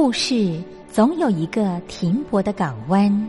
故事总有一个停泊的港湾。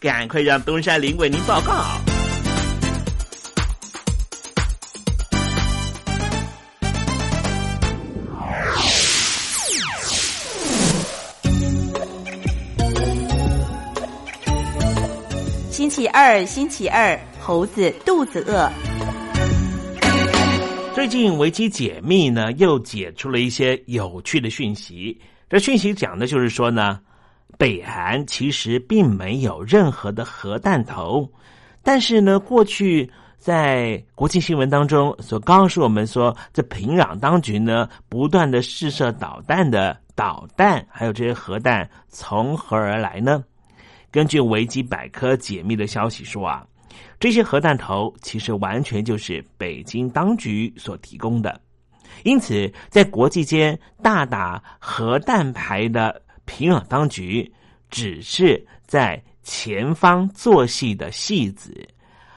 赶快让东山林为您报告。星期二，星期二，猴子肚子饿。最近维基解密呢，又解出了一些有趣的讯息。这讯息讲的就是说呢，北韩其实并没有任何的核弹头，但是呢，过去在国际新闻当中所告诉我们说，这平壤当局呢不断的试射导弹的导弹，还有这些核弹从何而来呢？根据维基百科解密的消息说啊，这些核弹头其实完全就是北京当局所提供的，因此在国际间大打核弹牌的平壤当局只是在前方做戏的戏子，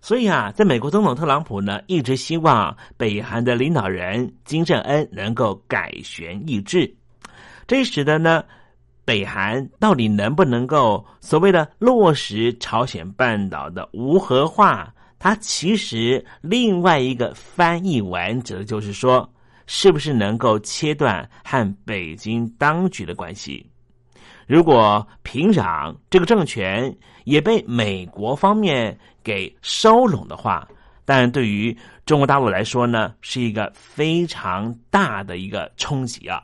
所以啊，在美国总统特朗普呢一直希望北韩的领导人金正恩能够改弦易帜，这使得呢。北韩到底能不能够所谓的落实朝鲜半岛的无核化？它其实另外一个翻译完整就是说，是不是能够切断和北京当局的关系？如果平壤这个政权也被美国方面给收拢的话，但对于中国大陆来说呢，是一个非常大的一个冲击啊。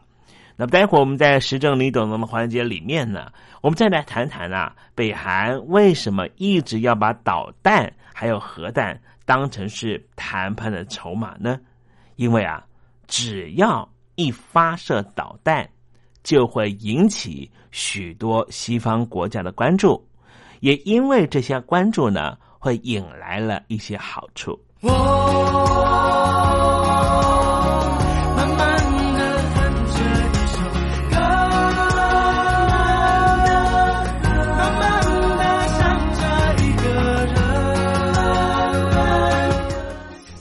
那么待会儿我们在时政你懂懂的环节里面呢，我们再来谈谈啊，北韩为什么一直要把导弹还有核弹当成是谈判的筹码呢？因为啊，只要一发射导弹，就会引起许多西方国家的关注，也因为这些关注呢，会引来了一些好处。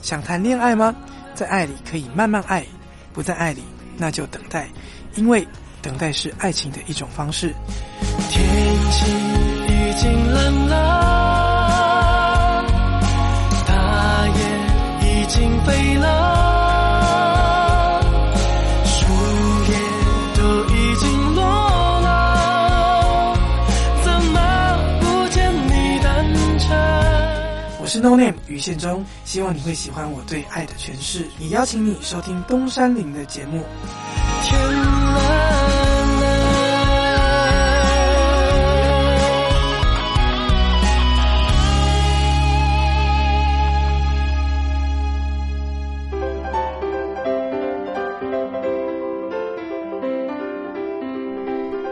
想谈恋爱吗？在爱里可以慢慢爱，不在爱里那就等待，因为等待是爱情的一种方式。天气已经冷了，大雁已经飞了。树叶都已经落了，怎么不见你单车我是 No Name 于宪忠，希望你会喜欢我对爱的诠释，也邀请你收听东山林的节目。天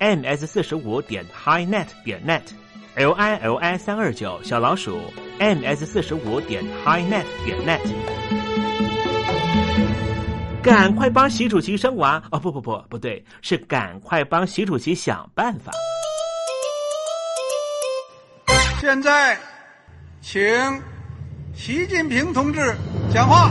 m s 四十五点 highnet 点 net l i l i 三二九小老鼠 m s 四十五点 highnet 点 net。赶快帮习主席生娃哦！不不不，不对，是赶快帮习主席想办法。现在，请习近平同志讲话。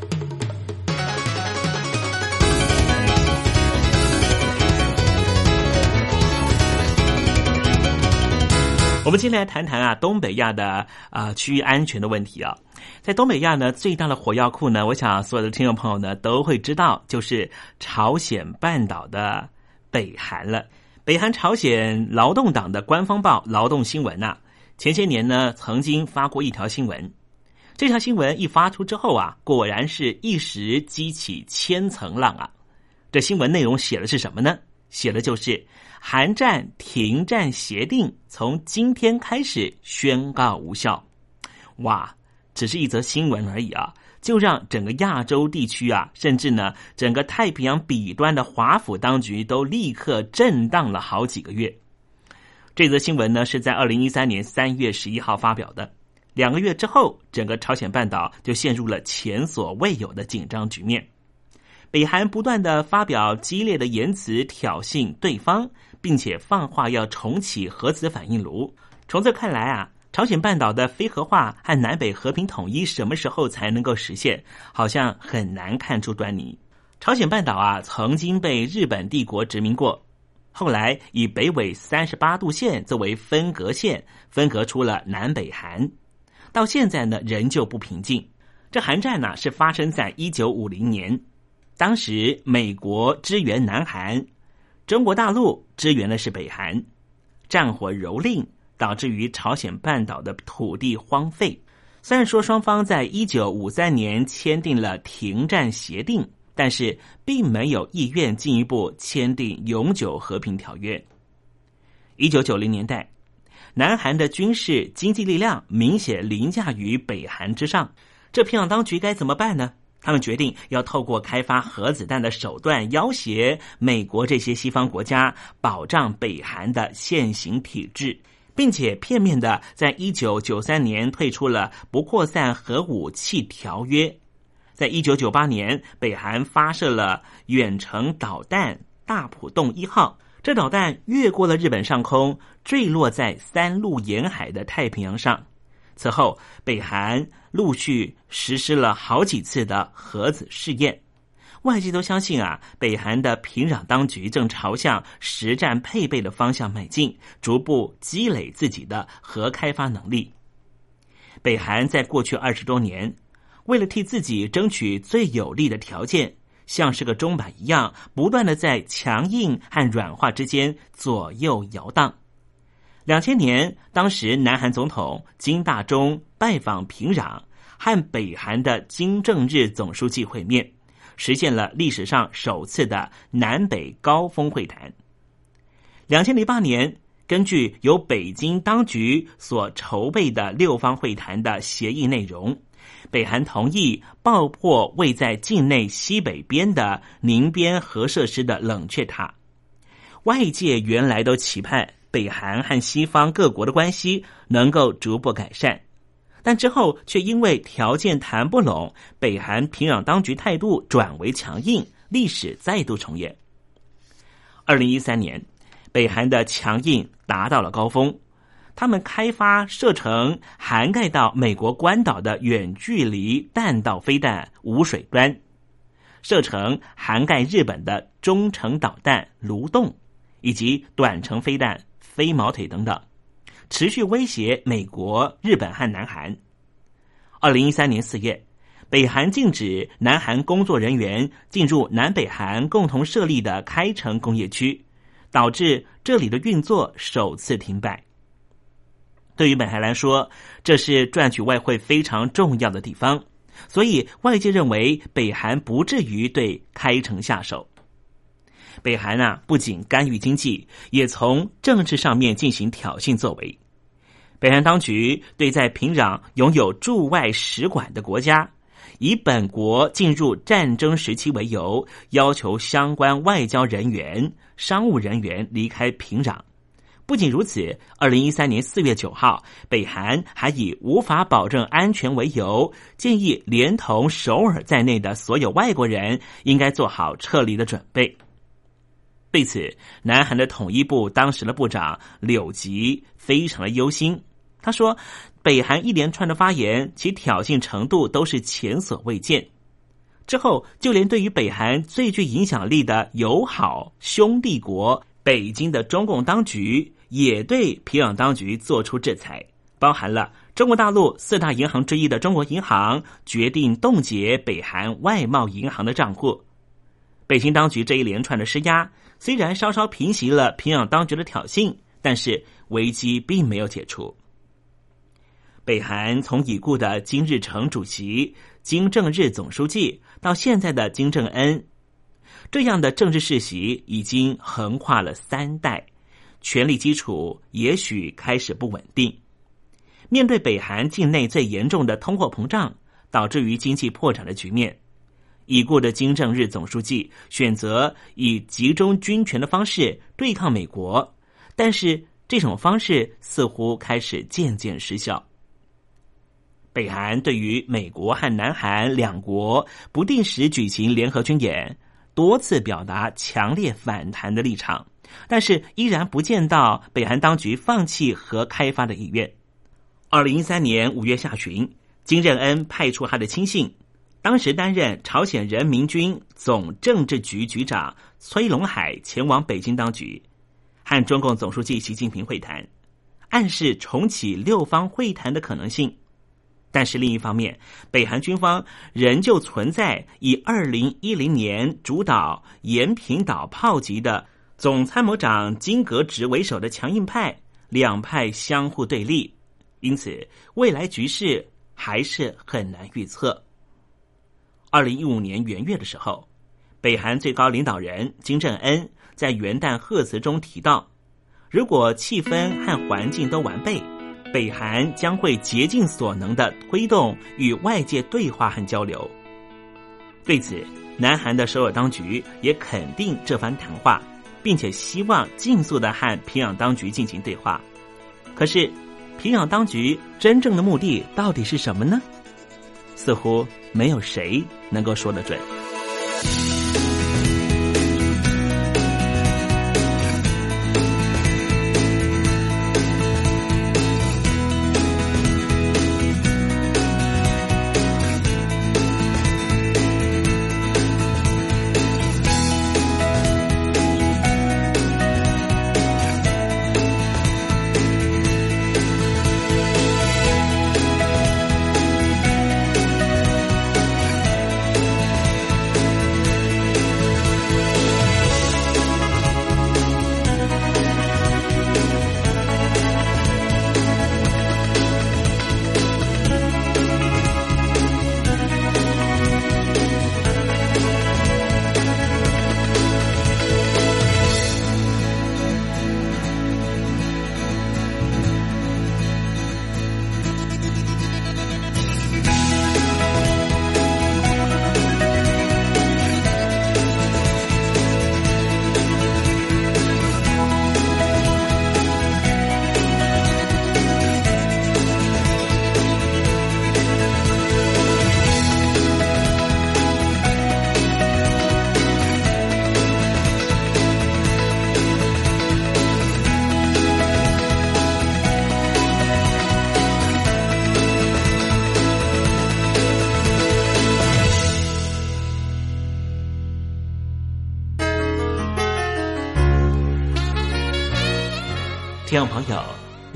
我们今天来谈谈啊，东北亚的啊区域安全的问题啊。在东北亚呢，最大的火药库呢，我想所有的听众朋友呢都会知道，就是朝鲜半岛的北韩了。北韩朝鲜劳动党的官方报《劳动新闻》呐，前些年呢曾经发过一条新闻。这条新闻一发出之后啊，果然是一时激起千层浪啊。这新闻内容写的是什么呢？写的就是韩战停战协定从今天开始宣告无效。哇！只是一则新闻而已啊，就让整个亚洲地区啊，甚至呢整个太平洋彼端的华府当局都立刻震荡了好几个月。这则新闻呢是在二零一三年三月十一号发表的，两个月之后，整个朝鲜半岛就陷入了前所未有的紧张局面。北韩不断的发表激烈的言辞挑衅对方，并且放话要重启核子反应炉。从这看来啊。朝鲜半岛的非核化和南北和平统一什么时候才能够实现？好像很难看出端倪。朝鲜半岛啊，曾经被日本帝国殖民过，后来以北纬三十八度线作为分隔线，分隔出了南北韩。到现在呢，仍旧不平静。这韩战呢，是发生在一九五零年，当时美国支援南韩，中国大陆支援的是北韩，战火蹂躏。导致于朝鲜半岛的土地荒废。虽然说双方在一九五三年签订了停战协定，但是并没有意愿进一步签订永久和平条约。一九九零年代，南韩的军事经济力量明显凌驾于北韩之上，这平壤当局该怎么办呢？他们决定要透过开发核子弹的手段要挟美国这些西方国家，保障北韩的现行体制，并且片面的在一九九三年退出了不扩散核武器条约。在一九九八年，北韩发射了远程导弹“大浦洞一号”，这导弹越过了日本上空，坠落在三陆沿海的太平洋上。此后，北韩陆续实施了好几次的核子试验。外界都相信啊，北韩的平壤当局正朝向实战配备的方向迈进，逐步积累自己的核开发能力。北韩在过去二十多年。为了替自己争取最有利的条件，像是个钟摆一样，不断的在强硬和软化之间左右摇荡。两千年，当时南韩总统金大中拜访平壤，和北韩的金正日总书记会面，实现了历史上首次的南北高峰会谈。两千零八年，根据由北京当局所筹备的六方会谈的协议内容。北韩同意爆破位在境内西北边的宁边核设施的冷却塔。外界原来都期盼北韩和西方各国的关系能够逐步改善，但之后却因为条件谈不拢，北韩平壤当局态度转为强硬，历史再度重演。二零一三年，北韩的强硬达到了高峰。他们开发射程涵盖到美国关岛的远距离弹道飞弹“无水端”，射程涵盖日本的中程导弹“卢洞”，以及短程飞弹“飞毛腿”等等，持续威胁美国、日本和南韩。二零一三年四月，北韩禁止南韩工作人员进入南北韩共同设立的开城工业区，导致这里的运作首次停摆。对于北韩来说，这是赚取外汇非常重要的地方，所以外界认为北韩不至于对开城下手。北韩啊，不仅干预经济，也从政治上面进行挑衅作为。北韩当局对在平壤拥有驻外使馆的国家，以本国进入战争时期为由，要求相关外交人员、商务人员离开平壤。不仅如此，二零一三年四月九号，北韩还以无法保证安全为由，建议连同首尔在内的所有外国人应该做好撤离的准备。对此，南韩的统一部当时的部长柳吉非常的忧心。他说：“北韩一连串的发言，其挑衅程度都是前所未见。之后，就连对于北韩最具影响力的友好兄弟国北京的中共当局。”也对平壤当局做出制裁，包含了中国大陆四大银行之一的中国银行决定冻结北韩外贸银行的账户。北京当局这一连串的施压，虽然稍稍平息了平壤当局的挑衅，但是危机并没有解除。北韩从已故的金日成主席、金正日总书记到现在的金正恩，这样的政治世袭已经横跨了三代。权力基础也许开始不稳定。面对北韩境内最严重的通货膨胀，导致于经济破产的局面，已故的金正日总书记选择以集中军权的方式对抗美国，但是这种方式似乎开始渐渐失效。北韩对于美国和南韩两国不定时举行联合军演，多次表达强烈反弹的立场。但是依然不见到北韩当局放弃核开发的意愿。二零一三年五月下旬，金正恩派出他的亲信，当时担任朝鲜人民军总政治局局长崔龙海前往北京当局，和中共总书记习近平会谈，暗示重启六方会谈的可能性。但是另一方面，北韩军方仍旧存在以二零一零年主导延坪岛炮击的。总参谋长金格直为首的强硬派，两派相互对立，因此未来局势还是很难预测。二零一五年元月的时候，北韩最高领导人金正恩在元旦贺词中提到，如果气氛和环境都完备，北韩将会竭尽所能的推动与外界对话和交流。对此，南韩的首尔当局也肯定这番谈话，并且希望尽速的和平壤当局进行对话。可是，平壤当局真正的目的到底是什么呢？似乎没有谁能够说得准。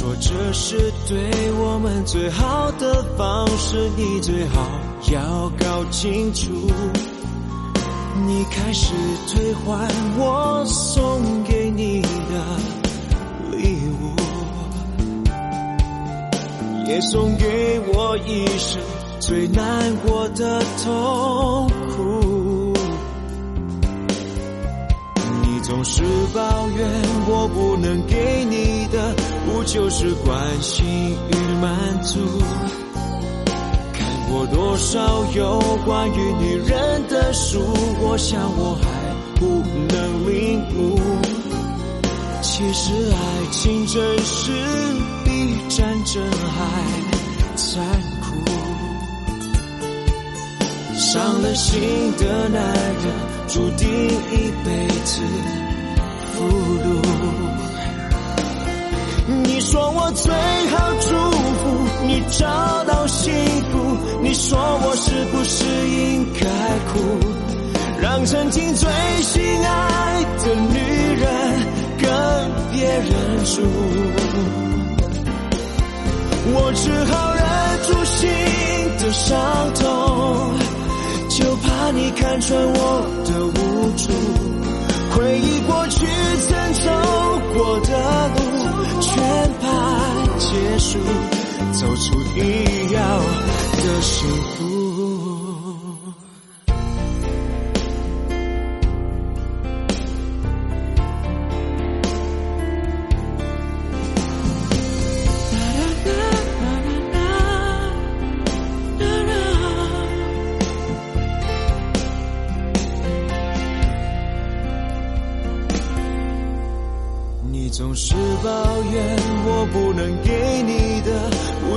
说这是对我们最好的方式，你最好要搞清楚。你开始退还我送给你的礼物，也送给我一生最难过的痛苦。你总是抱怨我不能给你的。就是关心与满足？看过多少有关于女人的书，我想我还不能领悟。其实爱情真是比战争还残酷。伤了心的男人，注定一辈子俘虏。你说我最好祝福你找到幸福，你说我是不是应该哭？让曾经最心爱的女人跟别人住，我只好忍住心的伤痛，就怕你看穿我的无助，回忆过去曾走过的路。全盘结束，走出你要的幸福。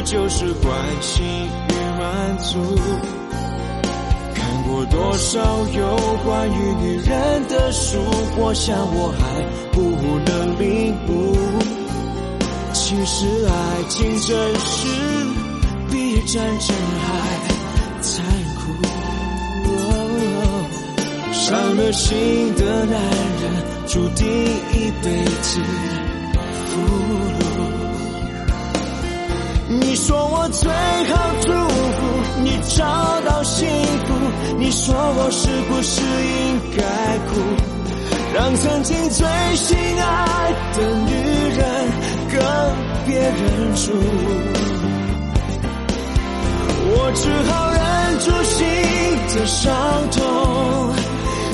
就是关心与满足。看过多少有关于女人的书，我想我还不能领悟。其实爱情真是比战争还残酷。伤了心的男人，注定一辈子说我最好祝福你找到幸福，你说我是不是应该哭？让曾经最心爱的女人跟别人住，我只好忍住心的伤痛，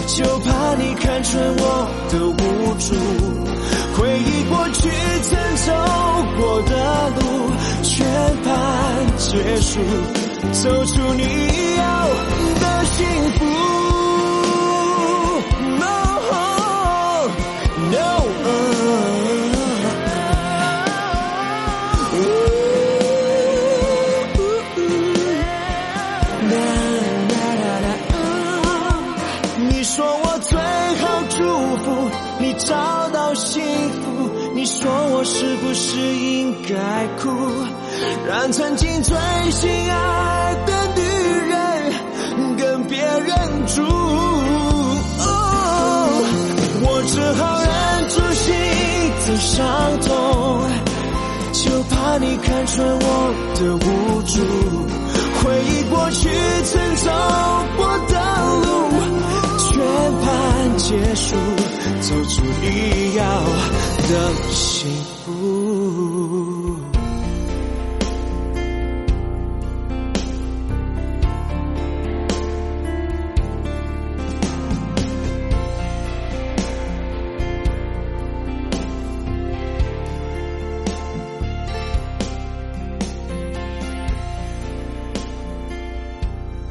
就怕你看穿我的无助。回忆过去曾走过的路，全盘结束，走出你要的幸福。是不是应该哭？让曾经最心爱的女人跟别人住。我只好忍住心的伤痛，就怕你看穿我的无助。回忆过去曾走过的路，全盘结束，走出你要的幸福。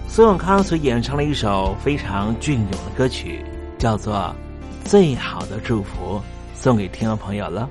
苏永康所演唱了一首非常隽永的歌曲，叫做《最好的祝福》，送给听众朋友了。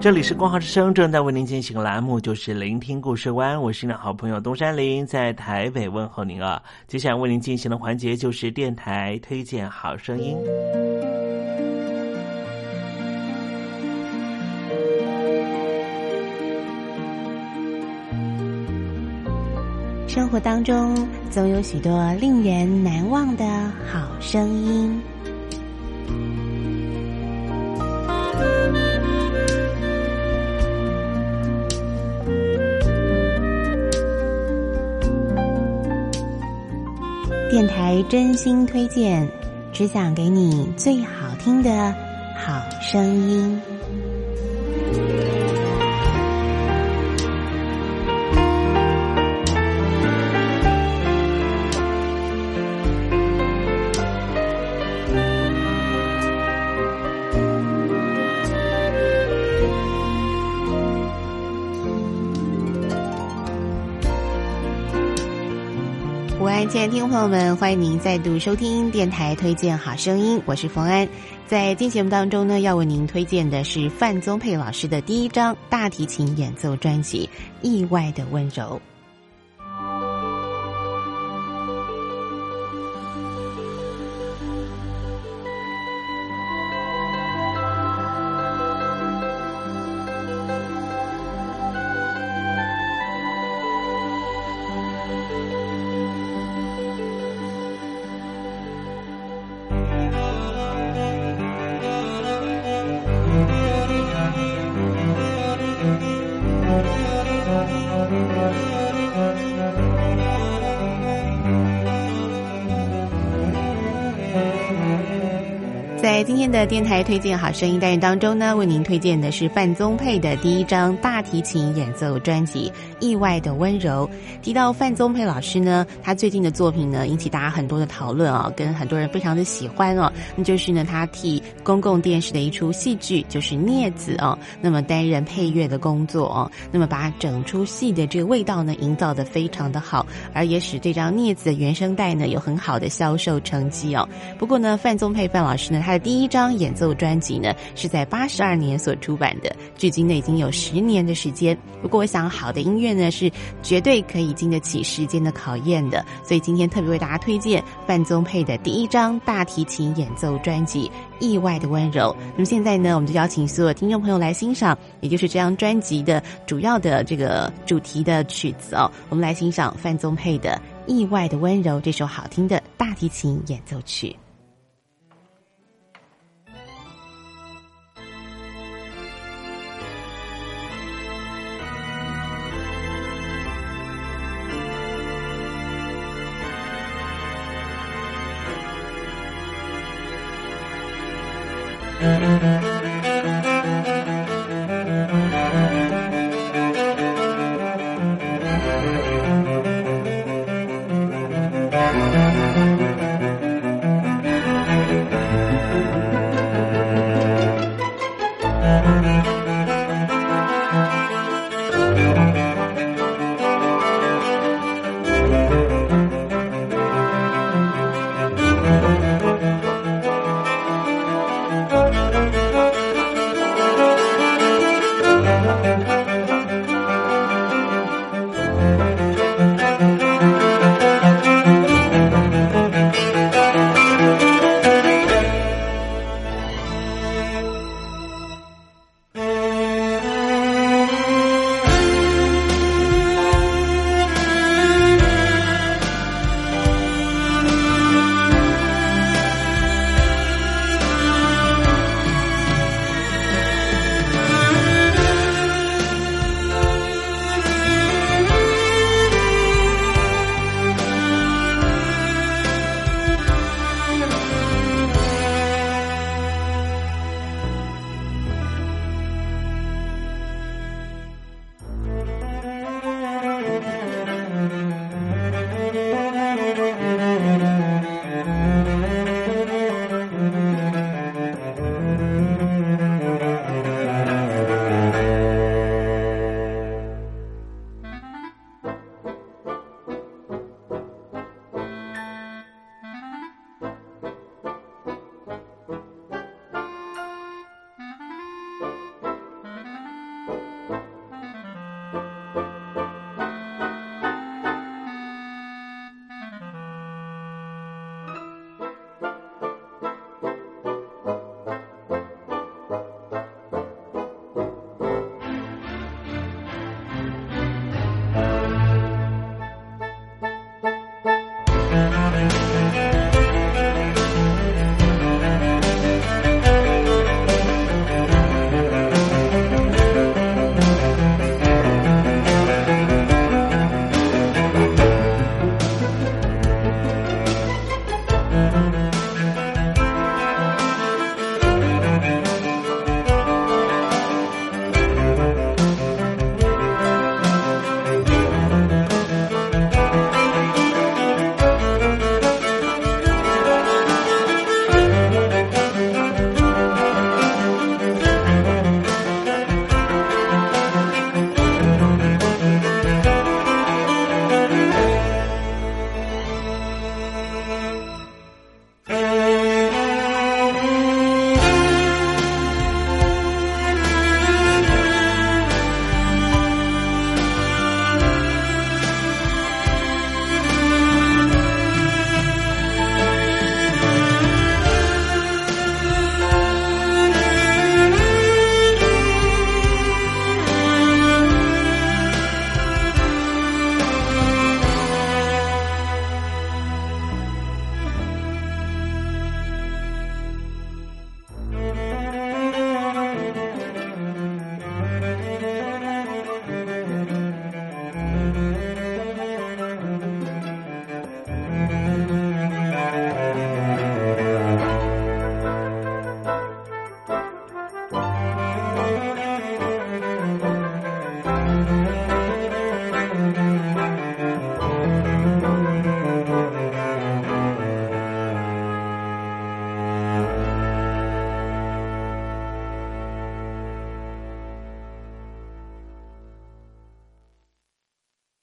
这里是光华之声，正在为您进行的栏目就是聆听故事湾，我是你的好朋友东山林，在台北问候您啊。接下来为您进行的环节就是电台推荐好声音。生活当中总有许多令人难忘的好声音。电台真心推荐，只想给你最好听的好声音。亲爱的听众朋友们，欢迎您再度收听电台推荐好声音，我是冯安。在今天节目当中呢，要为您推荐的是范宗沛老师的第一张大提琴演奏专辑《意外的温柔》。电台推荐好声音单元当中呢，为您推荐的是范宗沛的第一张大提琴演奏专辑《意外的温柔》。提到范宗沛老师呢，他最近的作品呢引起大家很多的讨论啊，跟很多人非常的喜欢哦。那就是呢，他替公共电视的一出戏剧就是《镊子》哦，那么担任配乐的工作哦，那么把整出戏的这个味道呢营造的非常的好，而也使这张《镊子》的原声带呢有很好的销售成绩哦。不过呢，范宗沛范老师呢，他的第一张演演奏专辑呢，是在八十二年所出版的，距今呢已经有十年的时间。不过，我想好的音乐呢，是绝对可以经得起时间的考验的。所以今天特别为大家推荐范宗沛的第一张大提琴演奏专辑《意外的温柔》。那么现在呢，我们就邀请所有听众朋友来欣赏，也就是这张专辑的主要的这个主题的曲子哦。我们来欣赏范宗沛的《意外的温柔》这首好听的大提琴演奏曲。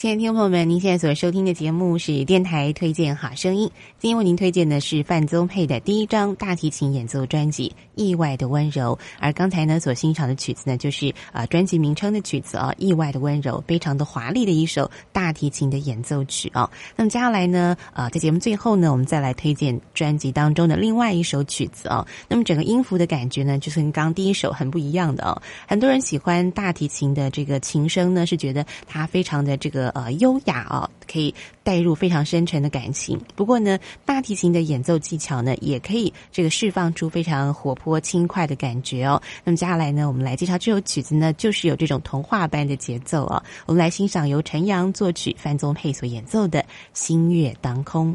亲爱的听众朋友们，您现在所收听的节目是电台推荐好声音。今天为您推荐的是范宗沛的第一张大提琴演奏专辑《意外的温柔》，而刚才呢所欣赏的曲子呢，就是啊专辑名称的曲子啊，《意外的温柔》，非常的华丽的一首大提琴的演奏曲啊。那么接下来呢，啊在节目最后呢，我们再来推荐专辑当中的另外一首曲子啊。那么整个音符的感觉呢，就是跟刚第一首很不一样的哦。很多人喜欢大提琴的这个琴声呢，是觉得它非常的这个。呃，优雅哦，可以带入非常深沉的感情。不过呢，大提琴的演奏技巧呢，也可以这个释放出非常活泼轻快的感觉哦。那么接下来呢，我们来介绍这首曲子呢，就是有这种童话般的节奏哦。我们来欣赏由陈阳作曲、范宗沛所演奏的《星月当空》。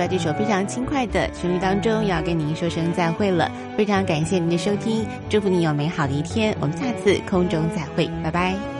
在这首非常轻快的旋律当中，要跟您说声再会了。非常感谢您的收听，祝福你有美好的一天。我们下次空中再会，拜拜。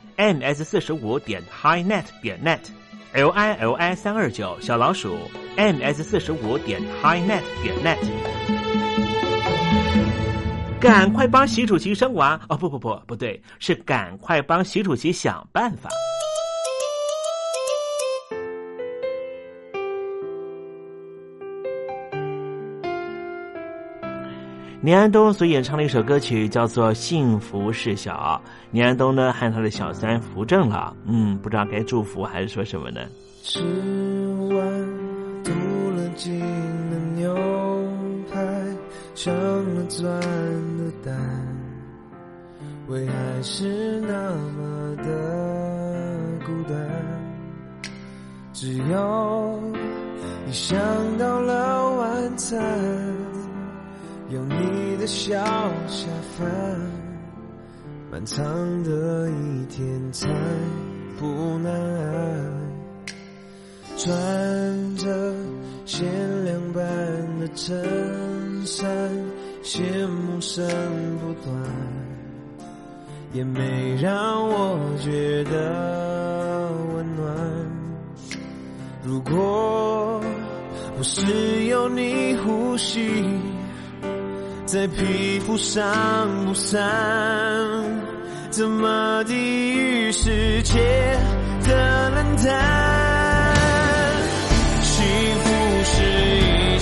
Ms 四十五点 highnet 点 net，l i l i 三二九小老鼠 ms 四十五点 highnet 点 net，赶快帮习主席生娃哦！不不不，不对，是赶快帮习主席想办法。年安东所演唱的一首歌曲叫做《幸福事小》，年安东呢和他的小三扶正了，嗯，不知道该祝福还是说什么呢？吃完镀了金的牛排，上了钻的蛋，为爱是那么的孤单。只要一想到了晚餐。有你的笑下饭，漫长的一天才不难。穿着限量版的衬衫，羡慕声不断，也没让我觉得温暖。如果不是有你呼吸。在皮肤上不散，怎么抵御世界的冷淡？幸福是一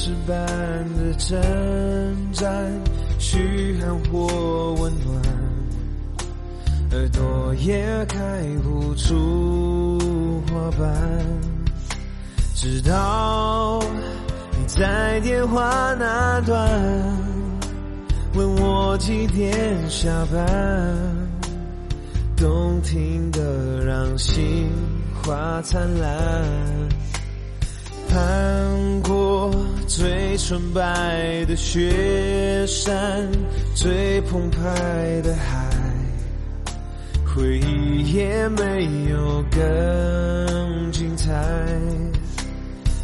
想到。征战，嘘寒或温暖，耳朵也开不出花瓣。直到你在电话那端问我几点下班，动听的让心花灿烂。看过最纯白的雪山，最澎湃的海，回忆也没有更精彩。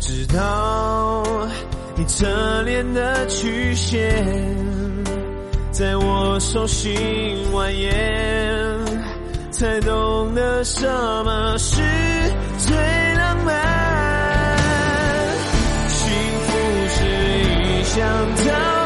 直到你侧脸的曲线，在我手心蜿蜒，才懂得什么是最浪漫。想到